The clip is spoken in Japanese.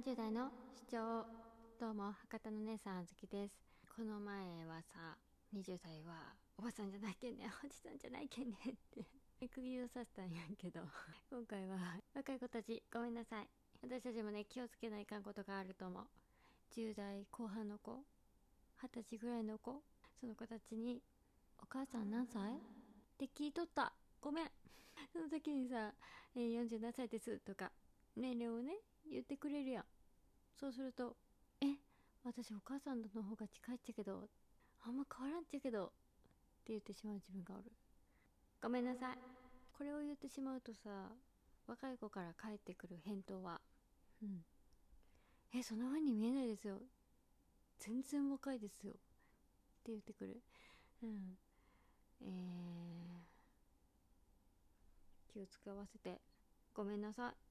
30代の主張どうも博多の姉さんあずきです。この前はさ20代はおばさんじゃないけんね おじさんじゃないけんねって。釘を刺したんやけど。今回は若い子たちごめんなさい。私たちもね気をつけないかんことがあると思う。10代後半の子20歳ぐらいの子その子たちに「お母さん何歳?」って聞いとった。ごめん。その時にさ「えー、47歳です」とか年齢をね言ってくれるやん。そうすると「え私お母さんの方が近いっちゃけどあんま変わらんっちゃけど」って言ってしまう自分がおる。ごめんなさい。これを言ってしまうとさ若い子から返ってくる返答は「うんえそんな風に見えないですよ。全然若いですよ」って言ってくる。うん。えー、気を使わせて。ごめんなさい。